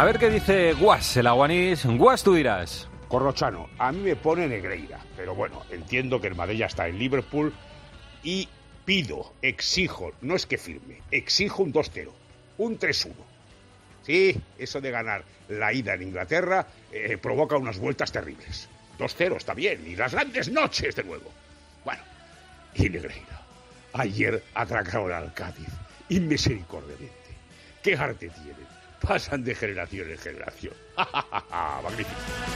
A ver qué dice Guas, el aguanís. Guas, tú dirás. Corrochano, a mí me pone Negreira, pero bueno, entiendo que el Madrid ya está en Liverpool y pido, exijo, no es que firme, exijo un 2-0, un 3-1. Sí, eso de ganar la ida en Inglaterra eh, provoca unas vueltas terribles. 2-0 está bien, y las grandes noches de nuevo. Bueno, y Negreira, ayer atracaron al Cádiz, inmisericordiamente. ¿Qué arte tienen? Pasan de generación en generación. Magnífico.